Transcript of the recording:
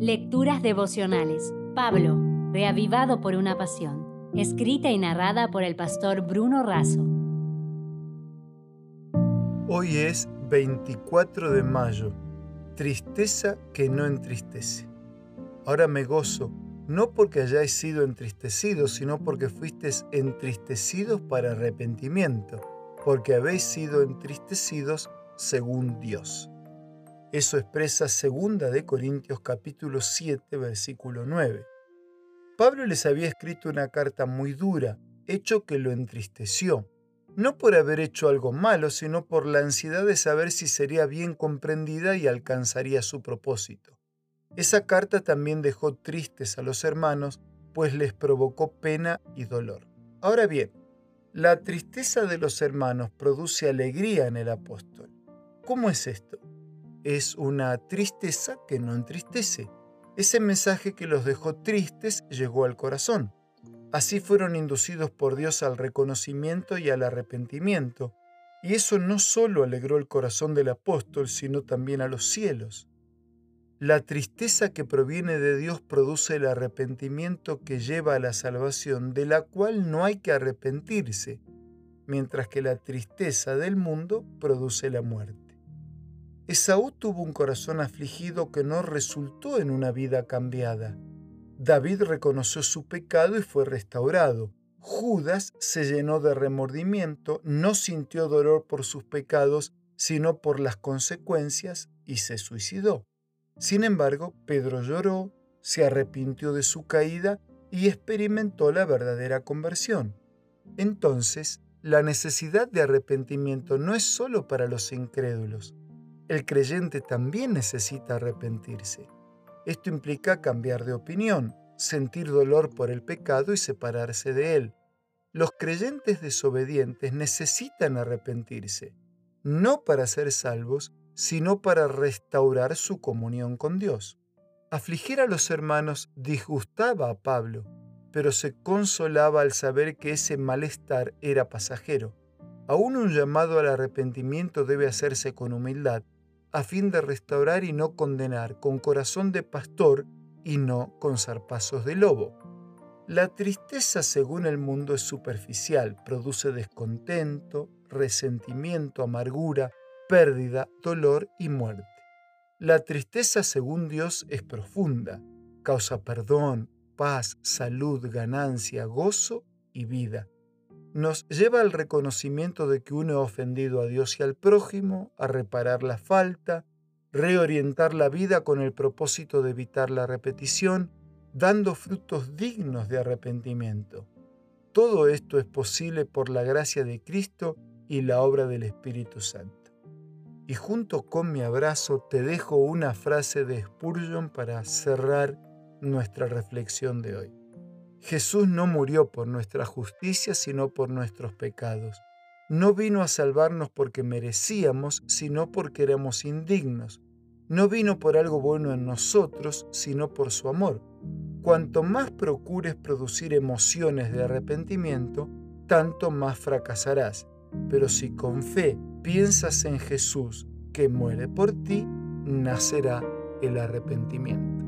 Lecturas devocionales. Pablo, reavivado por una pasión. Escrita y narrada por el pastor Bruno Razo. Hoy es 24 de mayo. Tristeza que no entristece. Ahora me gozo, no porque hayáis sido entristecidos, sino porque fuisteis entristecidos para arrepentimiento, porque habéis sido entristecidos según Dios. Eso expresa 2 de Corintios capítulo 7 versículo 9. Pablo les había escrito una carta muy dura, hecho que lo entristeció, no por haber hecho algo malo, sino por la ansiedad de saber si sería bien comprendida y alcanzaría su propósito. Esa carta también dejó tristes a los hermanos, pues les provocó pena y dolor. Ahora bien, la tristeza de los hermanos produce alegría en el apóstol. ¿Cómo es esto? Es una tristeza que no entristece. Ese mensaje que los dejó tristes llegó al corazón. Así fueron inducidos por Dios al reconocimiento y al arrepentimiento, y eso no solo alegró el corazón del apóstol, sino también a los cielos. La tristeza que proviene de Dios produce el arrepentimiento que lleva a la salvación, de la cual no hay que arrepentirse, mientras que la tristeza del mundo produce la muerte. Esaú tuvo un corazón afligido que no resultó en una vida cambiada. David reconoció su pecado y fue restaurado. Judas se llenó de remordimiento, no sintió dolor por sus pecados, sino por las consecuencias, y se suicidó. Sin embargo, Pedro lloró, se arrepintió de su caída y experimentó la verdadera conversión. Entonces, la necesidad de arrepentimiento no es sólo para los incrédulos, el creyente también necesita arrepentirse. Esto implica cambiar de opinión, sentir dolor por el pecado y separarse de él. Los creyentes desobedientes necesitan arrepentirse, no para ser salvos, sino para restaurar su comunión con Dios. Afligir a los hermanos disgustaba a Pablo, pero se consolaba al saber que ese malestar era pasajero. Aún un llamado al arrepentimiento debe hacerse con humildad, a fin de restaurar y no condenar, con corazón de pastor y no con zarpazos de lobo. La tristeza según el mundo es superficial, produce descontento, resentimiento, amargura, pérdida, dolor y muerte. La tristeza según Dios es profunda, causa perdón, paz, salud, ganancia, gozo y vida nos lleva al reconocimiento de que uno ha ofendido a Dios y al prójimo, a reparar la falta, reorientar la vida con el propósito de evitar la repetición, dando frutos dignos de arrepentimiento. Todo esto es posible por la gracia de Cristo y la obra del Espíritu Santo. Y junto con mi abrazo te dejo una frase de Spurgeon para cerrar nuestra reflexión de hoy. Jesús no murió por nuestra justicia, sino por nuestros pecados. No vino a salvarnos porque merecíamos, sino porque éramos indignos. No vino por algo bueno en nosotros, sino por su amor. Cuanto más procures producir emociones de arrepentimiento, tanto más fracasarás. Pero si con fe piensas en Jesús que muere por ti, nacerá el arrepentimiento.